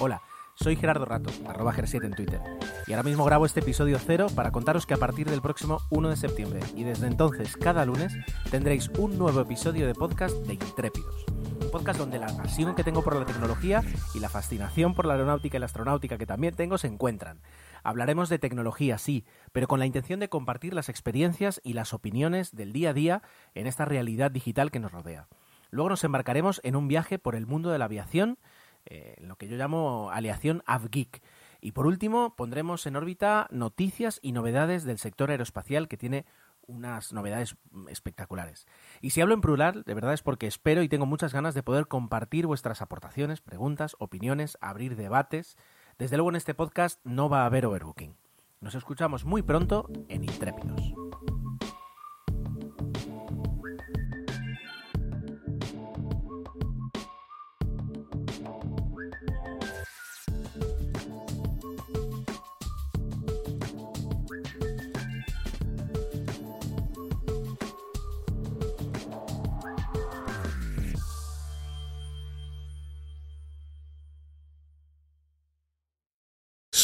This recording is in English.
Hola, soy Gerardo Rato, arroba Ger7 en Twitter, y ahora mismo grabo este episodio cero para contaros que a partir del próximo 1 de septiembre y desde entonces cada lunes tendréis un nuevo episodio de podcast de Intrépidos. Un podcast donde la pasión que tengo por la tecnología y la fascinación por la aeronáutica y la astronáutica que también tengo se encuentran. Hablaremos de tecnología, sí, pero con la intención de compartir las experiencias y las opiniones del día a día en esta realidad digital que nos rodea. Luego nos embarcaremos en un viaje por el mundo de la aviación, eh, lo que yo llamo aleación AvGeek. Y por último, pondremos en órbita noticias y novedades del sector aeroespacial que tiene unas novedades espectaculares. Y si hablo en plural, de verdad es porque espero y tengo muchas ganas de poder compartir vuestras aportaciones, preguntas, opiniones, abrir debates. Desde luego en este podcast no va a haber overbooking. Nos escuchamos muy pronto en Intrépidos.